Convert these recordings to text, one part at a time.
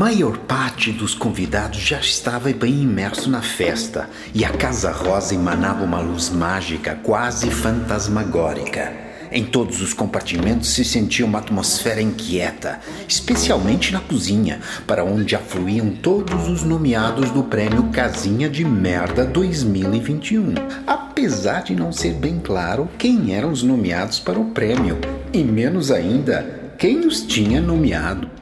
maior parte dos convidados já estava bem imerso na festa e a Casa Rosa emanava uma luz mágica, quase fantasmagórica. Em todos os compartimentos se sentia uma atmosfera inquieta, especialmente na cozinha, para onde afluíam todos os nomeados do prêmio Casinha de Merda 2021. Apesar de não ser bem claro quem eram os nomeados para o prêmio, e menos ainda quem os tinha nomeado.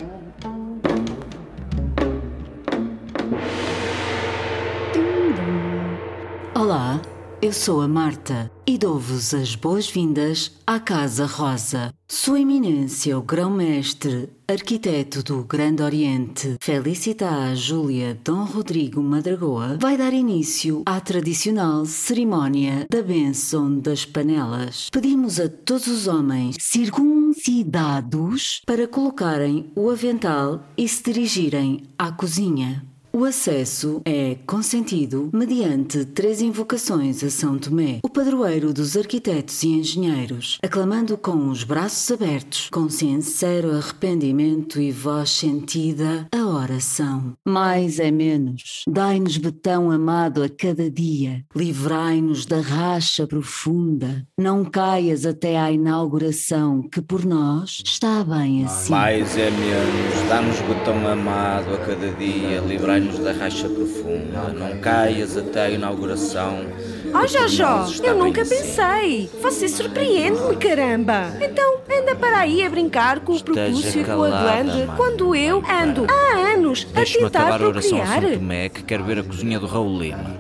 Olá, eu sou a Marta e dou-vos as boas-vindas à Casa Rosa. Sua Eminência, o Grão-Mestre, arquiteto do Grande Oriente, Felicita Júlia Dom Rodrigo Madragoa, vai dar início à tradicional cerimónia da bênção das panelas. Pedimos a todos os homens circuncidados para colocarem o avental e se dirigirem à cozinha. O acesso é consentido mediante três invocações a São Tomé, o padroeiro dos arquitetos e engenheiros, aclamando com os braços abertos, com sincero arrependimento e voz sentida, a oração. Mais é menos. Dai-nos betão amado a cada dia, livrai-nos da racha profunda. Não caias até à inauguração, que por nós está bem assim. Mais é menos. Dá-nos betão amado a cada dia, livrai-nos da racha profunda. Não caias até a inauguração. Oh, Jojó, eu nunca pensei. Você surpreende-me, caramba. Então, anda para aí a brincar com o propúcio e com a glande, quando eu ando há anos a tentar acabar a oração a procriar. São Tomé, que quero ver a cozinha do Raul Lima.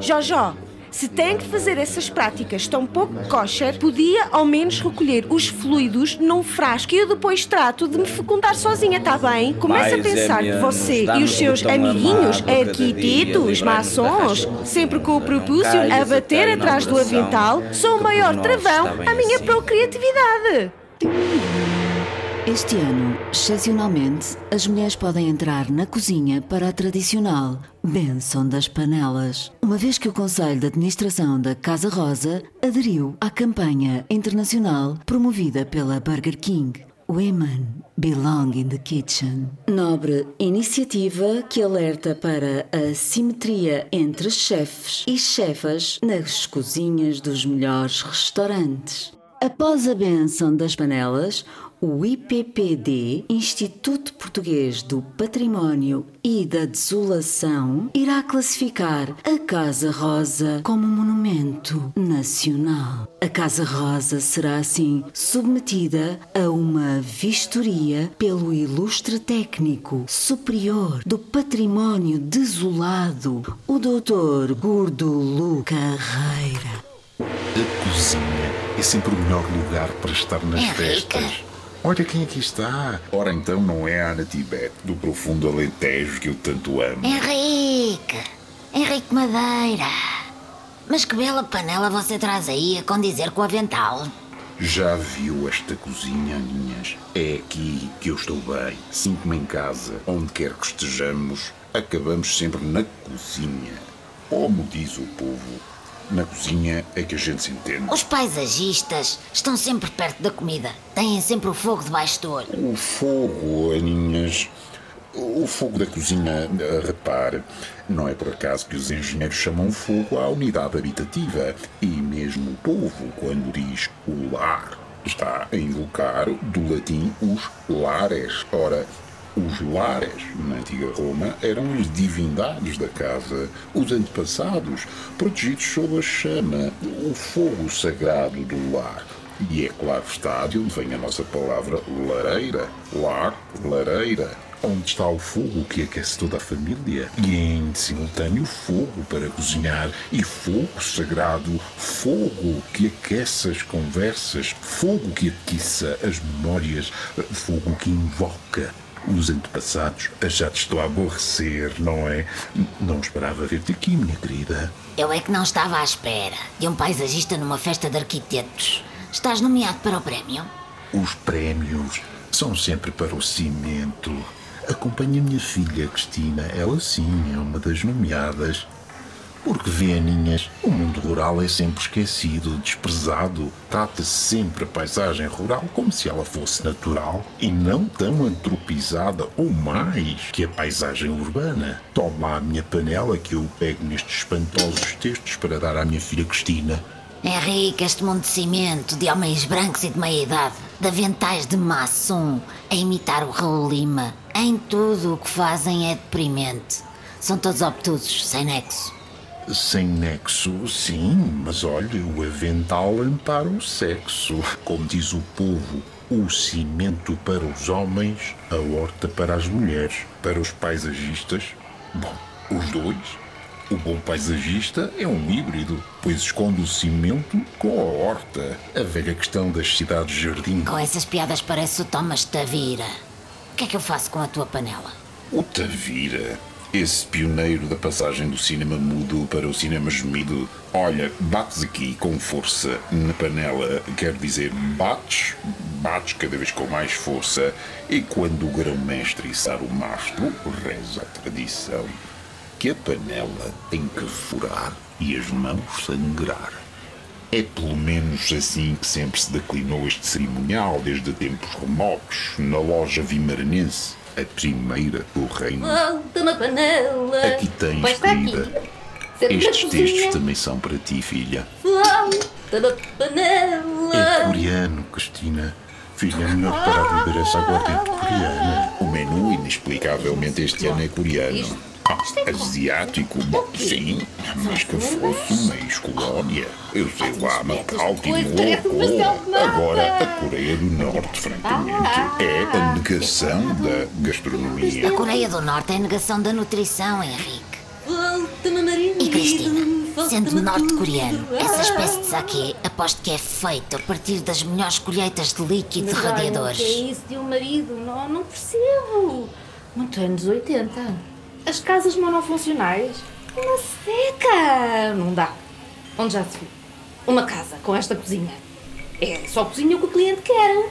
Jojó, se tem que fazer essas práticas tão pouco kosher, podia ao menos recolher os fluidos num frasco e eu depois trato de me fecundar sozinha, tá bem? Começa a é pensar que você e os seus amiguinhos, arquitetos, maçons, racha sempre com o propúcio a bater atrás do avental, sou o maior travão está à minha assim. procriatividade. Este ano, excepcionalmente, as mulheres podem entrar na cozinha para a tradicional Benção das Panelas, uma vez que o Conselho de Administração da Casa Rosa aderiu à campanha internacional promovida pela Burger King. Women belong in the kitchen. Nobre iniciativa que alerta para a simetria entre chefes e chefas nas cozinhas dos melhores restaurantes. Após a benção das panelas, o IPPD, Instituto Português do Património e da Desolação, irá classificar a Casa Rosa como monumento nacional. A Casa Rosa será assim submetida a uma vistoria pelo ilustre técnico superior do património desolado, o Dr. Gordolo Carreira. A cozinha é sempre o melhor lugar para estar nas festas. Olha quem aqui está. Ora então não é a Ana Tibete, do profundo Alentejo que eu tanto amo. Henrique! Henrique Madeira! Mas que bela panela você traz aí a condizer com o avental. Já viu esta cozinha, Aninhas? É aqui que eu estou bem. Sinto-me em casa. Onde quer que estejamos, acabamos sempre na cozinha. Como diz o povo, na cozinha é que a gente se entende. Os paisagistas estão sempre perto da comida. Têm sempre o fogo debaixo do olho. O fogo, Aninhas. O fogo da cozinha, eh, repare, não é por acaso que os engenheiros chamam fogo à unidade habitativa. E mesmo o povo, quando diz o lar, está a invocar do latim os lares. Ora, os lares, na antiga Roma, eram as divindades da casa, os antepassados, protegidos sob a chama, o fogo sagrado do lar. E é claro está de onde vem a nossa palavra lareira. Lar, lareira. Onde está o fogo que aquece toda a família? E em simultâneo fogo para cozinhar. E fogo sagrado, fogo que aquece as conversas, fogo que atiça as memórias, fogo que invoca os antepassados. Já te estou a aborrecer, não é? Não esperava ver-te aqui, minha querida. Eu é que não estava à espera de um paisagista numa festa de arquitetos. Estás nomeado para o prémio? Os prémios são sempre para o cimento. Acompanha a minha filha Cristina, ela sim é uma das nomeadas. Porque, vê, Aninhas, o mundo rural é sempre esquecido, desprezado. Trata-se sempre a paisagem rural como se ela fosse natural e não tão antropizada ou mais que a paisagem urbana. Toma a minha panela que eu pego nestes espantosos textos para dar à minha filha Cristina. Henrique, este mundo de cimento, de homens brancos e de meia-idade, de aventais de maçom, a imitar o Raul Lima, em tudo o que fazem é deprimente. São todos obtusos, sem nexo. Sem nexo, sim, mas olha, o avental ampara o sexo. Como diz o povo, o cimento para os homens, a horta para as mulheres. Para os paisagistas, bom, os dois. O bom paisagista é um híbrido, pois esconde o cimento com a horta. A velha questão das cidades-jardim. Com essas piadas parece o Thomas Tavira. O que é que eu faço com a tua panela? O Tavira? Esse pioneiro da passagem do cinema mudo para o cinema gemido. Olha, bates aqui com força na panela, quer dizer, bates, bates cada vez com mais força, e quando o grão-mestre içar o mastro, reza a tradição, que a panela tem que furar e as mãos sangrar. É pelo menos assim que sempre se declinou este cerimonial desde tempos remotos, na loja vimaranense a primeira do reino. Volta uma panela. Aqui tens, querida. Estes textos também são para ti, filha. Volta uma panela. É coreano, Cristina. Filha, é melhor parar de beber essa aguardente coreana. O menu, inexplicavelmente, este ano é coreano. Ah, asiático, sim, mas que fosse uma ex-colónia. Eu sei lá, Macau, Timor, Agora, a Coreia do Norte, francamente, é a negação da gastronomia. A Coreia do Norte é a negação da nutrição, Henrique. E Cristina, sendo norte-coreano, essa espécie de saque aposto que é feito a partir das melhores colheitas de líquido de radiadores. O que é isso de um marido? Não, não percebo. Muito anos 80. As casas monofuncionais? Uma seca! Não dá. Onde já se viu? Uma casa com esta cozinha. É só cozinha o que o cliente quer.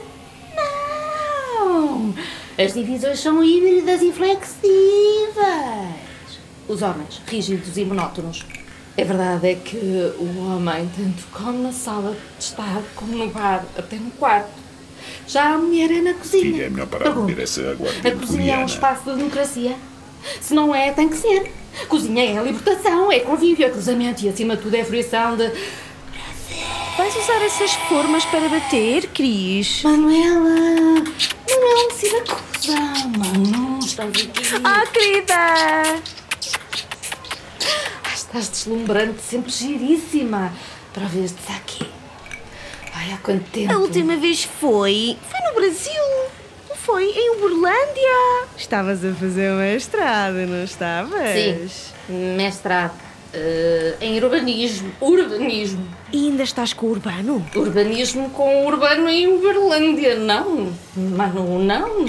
Não! As divisões são híbridas e flexíveis. Os homens, rígidos e monótonos. A verdade é que o homem tanto come na sala de estar como no bar, até no quarto. Já a mulher é na cozinha. Filha, é melhor parar de beber essa água A cozinha é um espaço de democracia. Se não é, tem que ser. Cozinha é a libertação, é convívio, é cruzamento e acima de tudo é fruição de. Vais usar essas formas para bater, Cris? Manuela! Manuela, me se acusa! Manu, estás aqui. Ah, querida! Ah, estás deslumbrante, sempre giríssima. Para ver de aqui. Ai, há quanto tempo. A última vez foi. Foi no Brasil. Foi em Uberlândia. Estavas a fazer mestrado, não estavas? Sim, mestrado. Uh, em urbanismo. Urbanismo. E ainda estás com o urbano? Urbanismo com urbano em Uberlândia. Não, Manu, não.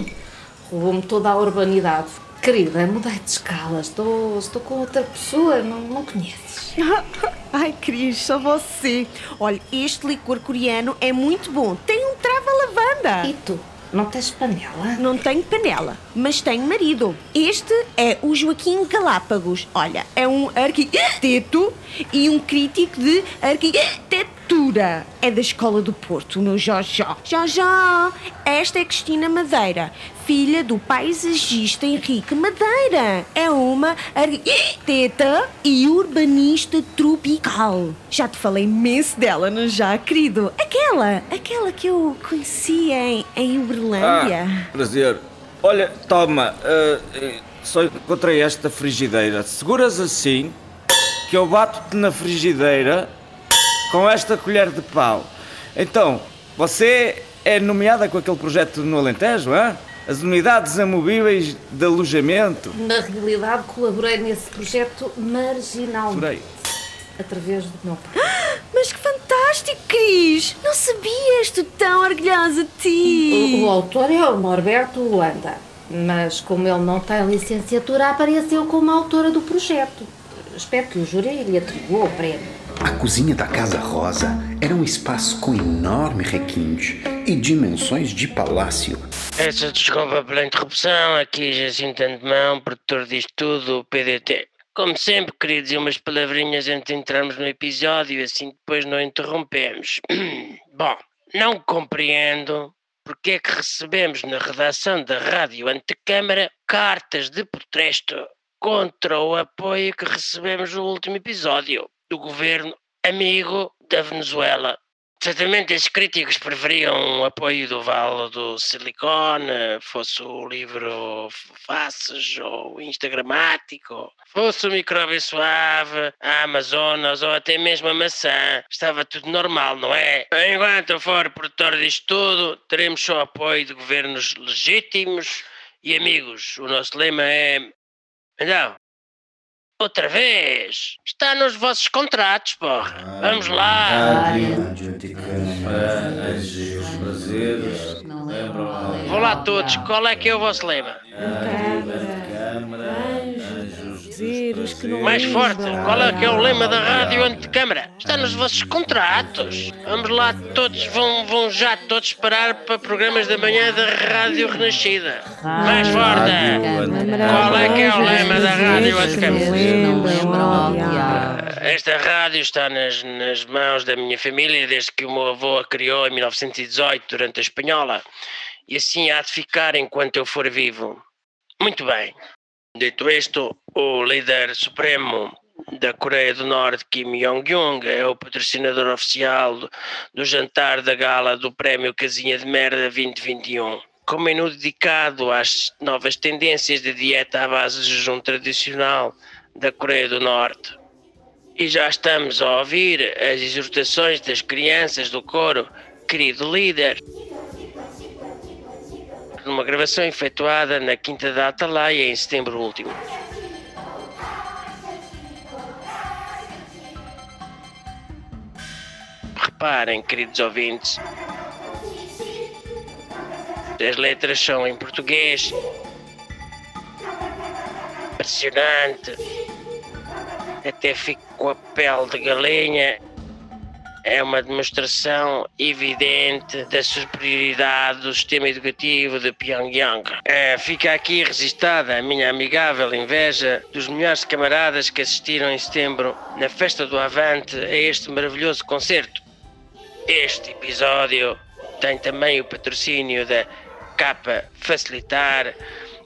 Roubou-me toda a urbanidade. Querida, mudei de escala. Estou, estou com outra pessoa, não, não conheces. Ai, Cris, só você. Olha, este licor coreano é muito bom. Tem um trava-lavanda. E tu? Não tens panela? Não tenho panela, mas tenho marido. Este é o Joaquim Galápagos. Olha, é um arquiteto e um crítico de arquitetura. É da Escola do Porto, o meu. Já, já. Esta é Cristina Madeira, filha do paisagista Henrique Madeira. É uma arquiteta e urbanista tropical. Já te falei imenso dela, não já, querido? Aquela, aquela que eu conheci em, em Uberlândia. Ah, prazer. Olha, toma, uh, só encontrei esta frigideira. Seguras assim, que eu bato-te na frigideira com esta colher de pau. Então, você é nomeada com aquele projeto no Alentejo, é? As unidades amovíveis de alojamento. Na realidade, colaborei nesse projeto marginalmente. Jurei. Através do meu pai. Mas que fantástico, Cris! Não sabia, estou tão orgulhosa de ti! O, o autor é o Norberto Luanda, mas como ele não tem licenciatura, apareceu como autora do projeto. Espero que o júri lhe atribua o prémio. A cozinha da Casa Rosa era um espaço com enorme requinte e dimensões de palácio. Essa desculpa pela interrupção, aqui Jacinto Antemão, produtor disto tudo, PDT. Como sempre, queria dizer umas palavrinhas antes de entrarmos no episódio, assim depois não interrompemos. Bom, não compreendo porque é que recebemos na redação da Rádio Antecâmara cartas de protesto contra o apoio que recebemos no último episódio do governo amigo da Venezuela. Certamente esses críticos preferiam o apoio do Vale do Silicone, fosse o livro Faces ou Instagramático, fosse o Micróbio Suave, a Amazonas ou até mesmo a maçã. Estava tudo normal, não é? Enquanto eu for produtor disto tudo, teremos só apoio de governos legítimos e amigos. O nosso lema é. Então, Outra vez! Está nos vossos contratos, porra! Vamos lá! Vou lá todos, qual é que é o vosso lema? Mais forte, qual é que é o lema da rádio antecâmara? Está nos vossos contratos. Vamos lá todos, vão, vão já todos parar para programas da manhã da Rádio Renascida. Mais forte! Qual é que é o lema da rádio antecâmara? Esta rádio está nas, nas mãos da minha família desde que o meu avô a criou em 1918 durante a Espanhola. E assim há de ficar enquanto eu for vivo. Muito bem. Dito isto, o líder supremo da Coreia do Norte, Kim Jong-un, é o patrocinador oficial do, jantar da gala do Prémio Casinha de Merda 2021. Com menu dedicado às novas tendências de dieta à base de jejum tradicional da Coreia do Norte. E já estamos a ouvir as exortações das crianças do coro, querido líder numa gravação efetuada na Quinta da Atalaia em setembro último. Reparem, queridos ouvintes, as letras são em português, impressionante, até fico com a pele de galinha é uma demonstração evidente da superioridade do sistema educativo de Pyongyang. É, fica aqui registada a minha amigável inveja dos melhores camaradas que assistiram em setembro na festa do Avante a este maravilhoso concerto. Este episódio tem também o patrocínio da Capa Facilitar,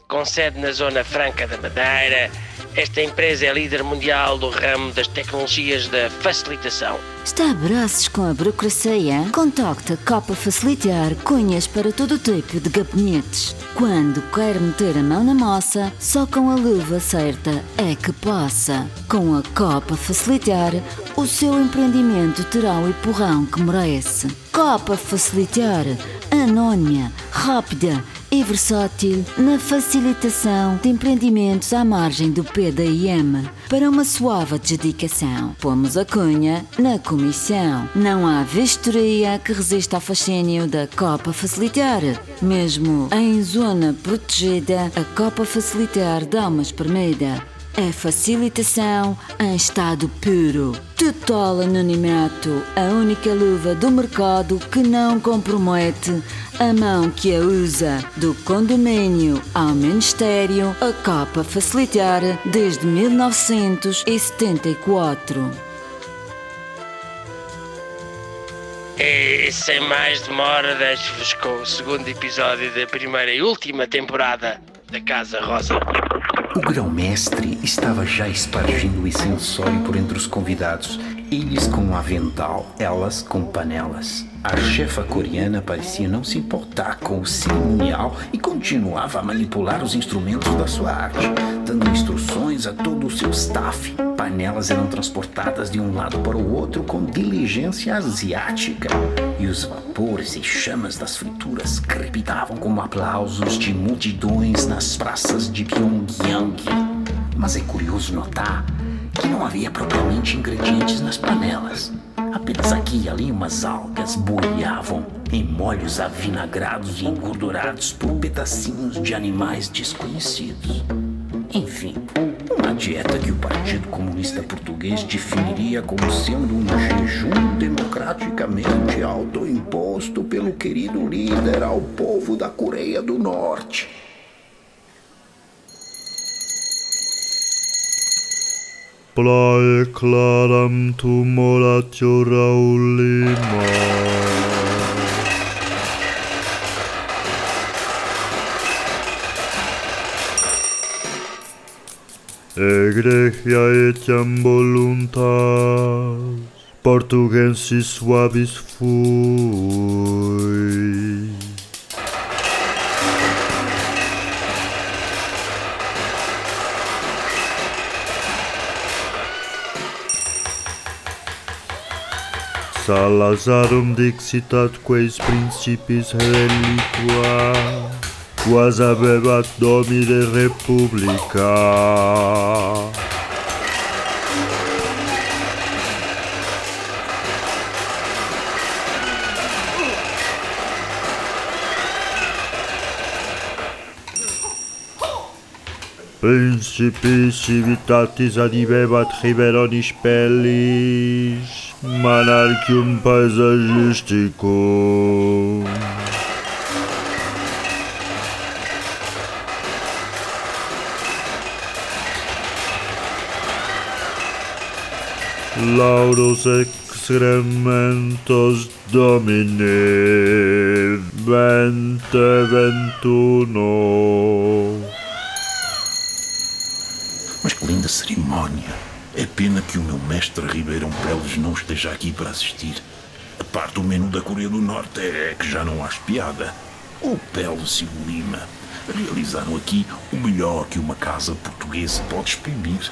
com sede na Zona Franca da Madeira esta empresa é líder mundial do ramo das tecnologias da facilitação. Está a braços com a burocracia? Contacta a Copa Facilitar cunhas para todo tipo de gabinetes. Quando quer meter a mão na moça, só com a luva certa é que possa. Com a Copa Facilitar, o seu empreendimento terá o empurrão que merece. Copa Facilitar, anónima, rápida e versátil na facilitação de empreendimentos à margem do PDIM. Para uma suave adjudicação, pomos a cunha na comissão. Não há vistoria que resista ao fascínio da Copa Facilitar. Mesmo em zona protegida, a Copa Facilitar dá uma espremida é facilitação em estado puro. Total anonimato, a única luva do mercado que não compromete a mão que a usa. Do condomínio ao ministério, a capa facilitar desde 1974. E sem mais demora, deixo-vos com o segundo episódio da primeira e última temporada da Casa Rosa. O grão-mestre estava já espargindo o incensório por entre os convidados, eles com um avental, elas com panelas. A chefa coreana parecia não se importar com o cerimonial e continuava a manipular os instrumentos da sua arte, dando instruções a todo o seu staff. Panelas eram transportadas de um lado para o outro com diligência asiática, e os vapores e chamas das frituras crepitavam como aplausos de multidões nas praças de Pyongyang. Mas é curioso notar que não havia propriamente ingredientes nas panelas. Apenas aqui e ali umas algas boiavam em molhos avinagrados e engordurados por pedacinhos de animais desconhecidos. Enfim, uma dieta que o Partido Comunista Português definiria como sendo um jejum democraticamente autoimposto pelo querido líder ao povo da Coreia do Norte. Praia claram tu moratio Raulima. egregia etiam voluntas, portugensis suavis fui. Salazarum dixitatque principis reliquas, Quasi aveva nomi de Repubblica. Principi civitatis adivebat riveronis pellis, monarchium paisagisticum. Laudos excrementos Domini, vente ventuno. Mas que linda cerimónia! É pena que o meu mestre Ribeirão Peles não esteja aqui para assistir. A parte do menu da Coreia do Norte é que já não há piada. O Peles e o Lima realizaram aqui o melhor que uma casa portuguesa pode exprimir.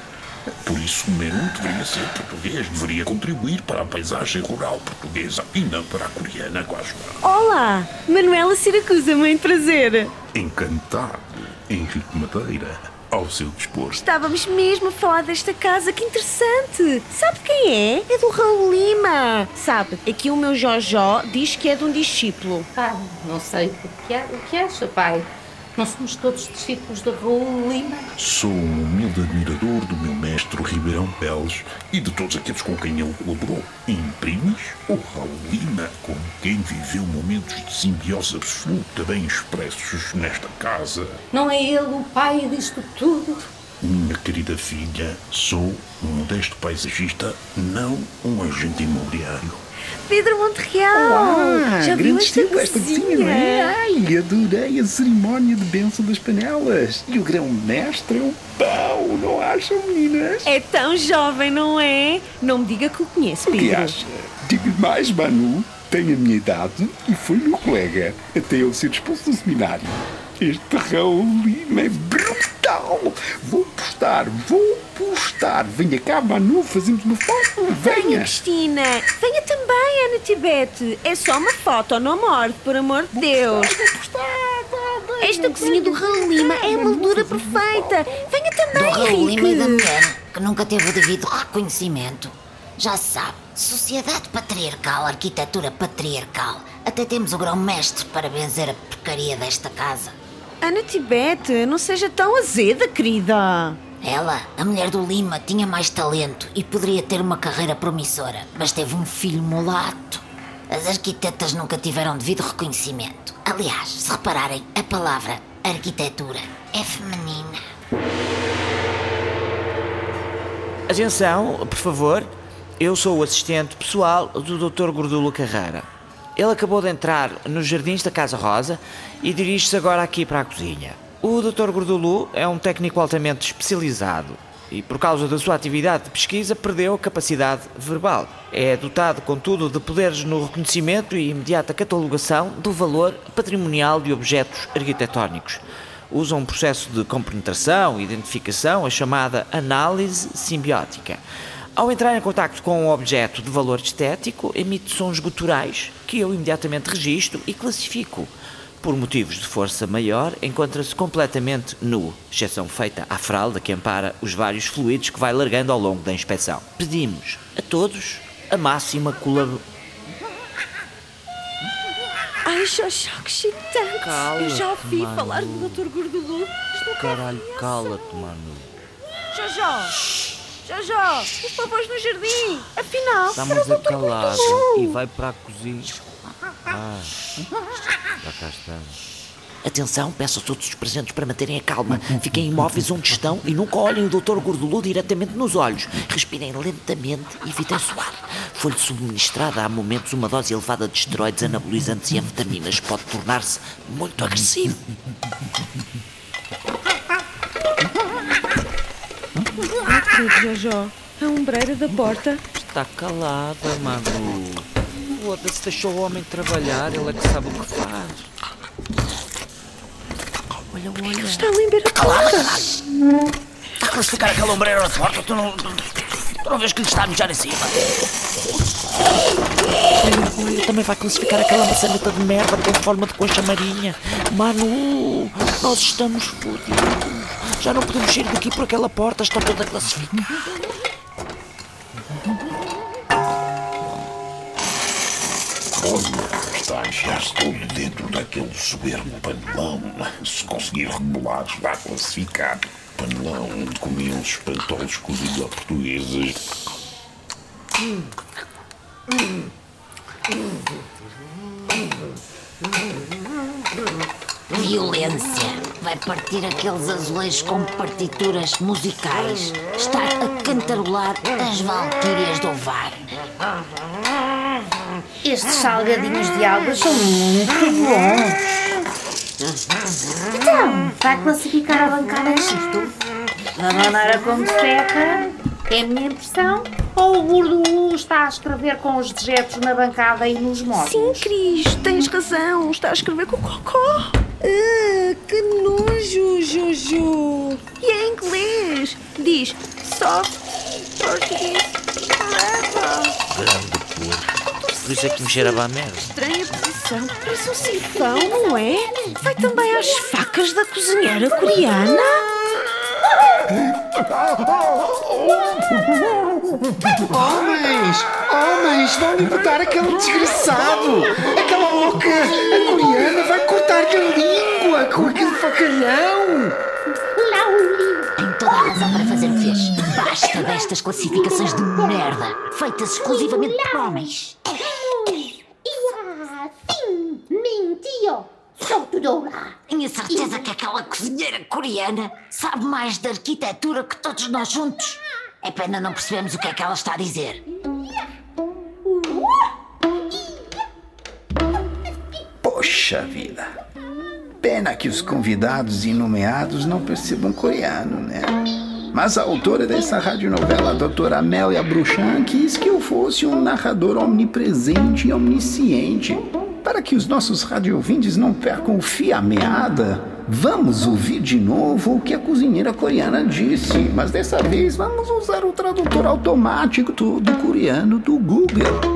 Por isso o deveria ser português, deveria contribuir para a paisagem rural portuguesa e não para a coreana, quase. Olá, Manuela Siracusa, muito prazer. Encantado, Henrique Madeira, ao seu dispor. Estávamos mesmo a falar desta casa, que interessante. Sabe quem é? É do Raul Lima. Sabe, aqui o meu Jojó diz que é de um discípulo. Ah, não sei o que, é, o que acha, pai. Não somos todos discípulos de Raul Lima? Sou um humilde admirador do meu mestre Ribeirão Peles e de todos aqueles com quem ele colaborou. Imprimes o Raul Lima, com quem viveu momentos de simbiose absoluta bem expressos nesta casa. Não é ele o pai disto tudo? Minha querida filha, sou um modesto paisagista, não um agente imobiliário. Pedro Monterreal. Olá, Já viu esta estilo esta cozinha, não é? Ai, adorei a cerimónia de bênção das panelas. E o grão-mestre é um pão, não acham, meninas? É tão jovem, não é? Não me diga que o conhece, O que Pedro. acha? Digo mais, Manu, tem a minha idade e foi meu colega, até ele ser expulso do seminário. Este Raul Lima é brutal. Vou postar, vou postar. Venha cá, Manu, fazemos uma foto. Venha, Venha. Cristina. Venha também, Ana Tibete. É só uma foto, não morde, por amor de Deus. Esta cozinha do Raul Lima é a moldura perfeita. Venha Do também, Raul Lima e da Henrique. mulher, que nunca teve o devido reconhecimento. Já se sabe, sociedade patriarcal, arquitetura patriarcal. Até temos o grão-mestre para benzer a porcaria desta casa. Ana Tibete, não seja tão azeda, querida. Ela, a mulher do Lima, tinha mais talento e poderia ter uma carreira promissora, mas teve um filho mulato. As arquitetas nunca tiveram devido reconhecimento. Aliás, se repararem, a palavra arquitetura é feminina. Atenção, por favor. Eu sou o assistente pessoal do Dr. Gordulo Carreira. Ele acabou de entrar nos jardins da Casa Rosa e dirige-se agora aqui para a cozinha. O Dr. Gordulu é um técnico altamente especializado e, por causa da sua atividade de pesquisa, perdeu a capacidade verbal. É dotado, contudo, de poderes no reconhecimento e imediata catalogação do valor patrimonial de objetos arquitetónicos. Usa um processo de compenetração e identificação, a chamada análise simbiótica. Ao entrar em contato com um objeto de valor estético, emite sons guturais que eu imediatamente registro e classifico. Por motivos de força maior, encontra-se completamente nu, exceção feita à fralda que ampara os vários fluidos que vai largando ao longo da inspeção. Pedimos a todos a máxima colaboração. Ai, Xoxó, que excitante. Cala-te, Eu já ouvi falar do Dr. Gordulu. Caralho, cala-te, mano. Xoxó, Xoxó, os pavões no jardim. Afinal, Estamos a calar Gordulu. e vai para a cozinha. Ah, já cá estamos. Atenção, peço a todos os presentes para manterem a calma. Fiquem imóveis onde estão e nunca olhem o Dr. Gordolu diretamente nos olhos. Respirem lentamente e evitem suar. Foi-lhe subministrada há momentos uma dose elevada de esteroides anabolizantes e anfetaminas. Pode tornar-se muito agressivo. Credo, Jojo. A ombreira da porta. Está calada, Manu. Foda-se, deixou o homem trabalhar, ele é que sabe o que faz. Olha, olha. Está a lamber a porta. Está a classificar aquela ombreira na porta? Tu não, tu não vês que lhe está a mijar em cima? Olha, também vai classificar aquela maçaneta de merda com forma de concha marinha. Manu, nós estamos fodidos. Já não podemos sair daqui por aquela porta, está toda classificada. Olha, está a enfiar-se todo dentro daquele soberbo panelão. Se conseguir rebolar, vai classificar. Panelão com mil espantosos cozidos a portugueses. Violência. Vai partir aqueles azulejos com partituras musicais. Está a cantarolar as Valquírias do Ovar. Estes salgadinhos de algas são muito bons. Então, vai classificar a bancada em xisto? Da maneira como seca, é a minha impressão? Ou o gordo está a escrever com os dejetos na bancada e nos móveis? Sim, Cris, tens razão. Está a escrever com cocó. Ah, que nojo, Jojo. E é em inglês. Diz soft Portuguese forever. Grande porco. Por isso é que me cheirava a merda. Estranha posição. Parece um sifão, não é? Vai também às facas da cozinheira coreana? Homens! Homens! Vão libertar aquele desgraçado! Aquela louca a coreana vai cortar-lhe a língua com aquele facalhão! Tem toda a razão para fazer o que fez. Basta destas classificações de merda, feitas exclusivamente por homens. Sim, mentiu! Sou tudo lá. Tenho a certeza que aquela cozinheira coreana sabe mais de arquitetura que todos nós juntos. É pena não percebemos o que é que ela está a dizer. Poxa vida. Pena que os convidados e nomeados não percebam coreano, né? Mas a autora dessa radionovela, a doutora Amélia Bruchan, quis que eu fosse um narrador omnipresente e omnisciente. Para que os nossos radiovintes não percam o fio à meada, vamos ouvir de novo o que a cozinheira coreana disse. Mas dessa vez vamos usar o tradutor automático do, coreano do Google.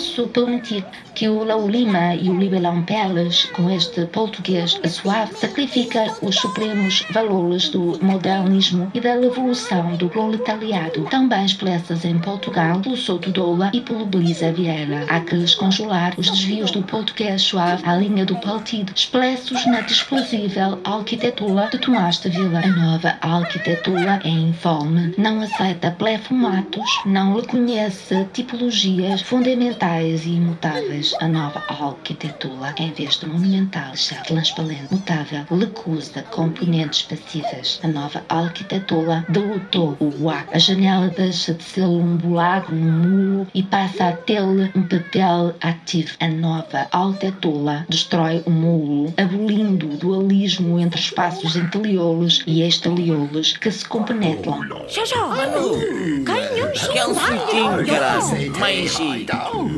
Posso permitir que o Lau Lima e o Libelão Peles, com este português suave, sacrifiquem os supremos valores do modernismo e da revolução do proletariado, tão bem expressas em Portugal pelo Souto Doula e pelo Belisa Vieira. Há que descongelar os desvios do português suave à linha do partido, expressos na desprezível arquitetura de Tomás de Vila. A nova arquitetura é informe, não aceita plefomatos, não reconhece tipologias fundamentais e imutáveis. A nova arquitetura, em vez de monumental, deixar transparente, mutável, recusa componentes passivas. A nova arquitetura derrotou o ar. A janela deixa de ser um buraco, um muro e passa a ter um papel ativo. A nova arquitetura destrói o muro, abolindo o dualismo entre espaços interiores e exteriores que se compenetram. Jojo, Manu, ganha um Aquele frutinho, caralho. Mas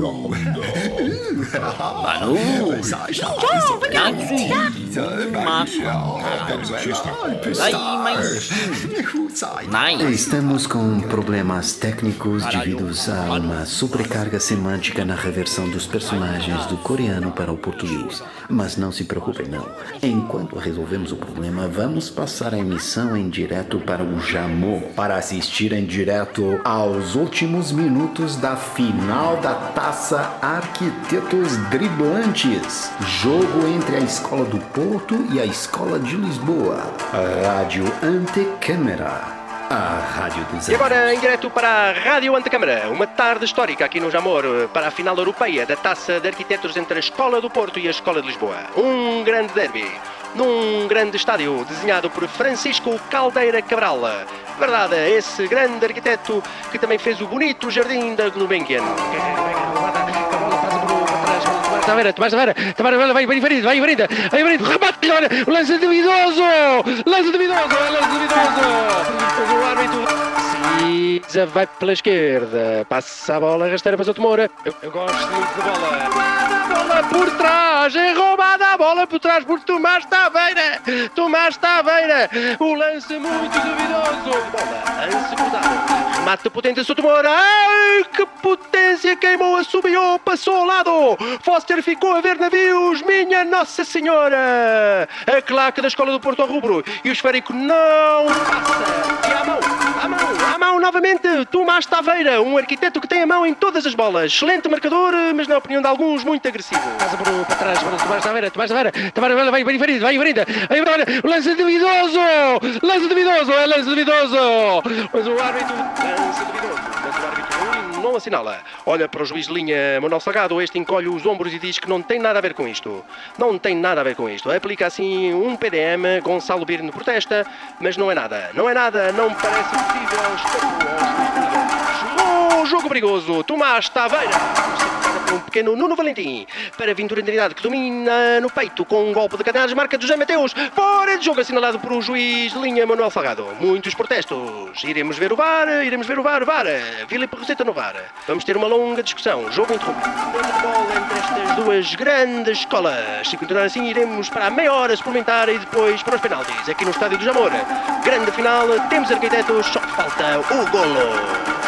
e... Estamos com problemas técnicos devidos a uma sobrecarga semântica na reversão dos personagens do coreano para o português. Mas não se preocupem, não. Enquanto resolvemos o problema, vamos passar a emissão em direto para o Jamô para assistir em direto aos últimos minutos da final da Taça Arquitetos Driblantes. Jogo entre a Escola do Porto e a Escola de Lisboa. Rádio Antecâmara. A Rádio dos E agora em direto para a Rádio Antecâmara, uma tarde histórica aqui no Jamor para a final europeia da Taça de Arquitetos entre a Escola do Porto e a Escola de Lisboa. Um grande derby, num grande estádio desenhado por Francisco Caldeira Cabral. Verdade, esse grande arquiteto que também fez o bonito jardim da Gulbenkian. Taveira, Tomás Taveira, Taveira vai invadido, vai invadido, vai invadido, remate agora, o lance duvidoso, lance duvidoso, é lance duvidoso, Cisa vai pela esquerda, passa a bola, rasteira para o Tomora, eu, eu gosto muito da bola, bola por trás, é roubada a bola por trás por Tomás Taveira, Tomás Taveira, o lance muito duvidoso, bola, cruzado, remate potente Sotomora, ai que potência, queimou, assobiou, passou ao lado, Foster ficou a ver navios, minha Nossa Senhora! A claque da Escola do Porto ao rubro. E o esférico não passa. E à mão, à mão, à mão novamente, Tomás Taveira, um arquiteto que tem a mão em todas as bolas. Excelente marcador, mas na opinião de alguns, muito agressivo. Passa para, para trás para Tomás Taveira, Tomás Taveira, Taveira vai vai vai vai invadido, lance duvidoso, lance duvidoso, é lance duvidoso, mas o árbitro, lance duvidoso, não, assinala. Olha para o juiz de linha Manuel Salgado, este encolhe os ombros e diz que não tem nada a ver com isto. Não tem nada a ver com isto. Aplica assim um PDM, Gonçalo Birno protesta, mas não é nada. Não é nada, não parece possível. Linha. Oh, jogo perigoso, Tomás Taveira. Um pequeno Nuno Valentim para Ventura Trindade que domina no peito com um golpe de cadenas, marca de José Mateus. Fora de jogo assinalado por um juiz de linha Manuel Salgado. Muitos protestos. Iremos ver o VAR, iremos ver o VAR, VAR. Filipe Roseta no VAR. Vamos ter uma longa discussão. Jogo interrompido. Bola entre estas duas grandes escolas. Se continuar assim, iremos para a meia hora suplementar e depois para os penaltis. Aqui no Estádio do Jamor. Grande final, temos arquitetos, só falta o golo.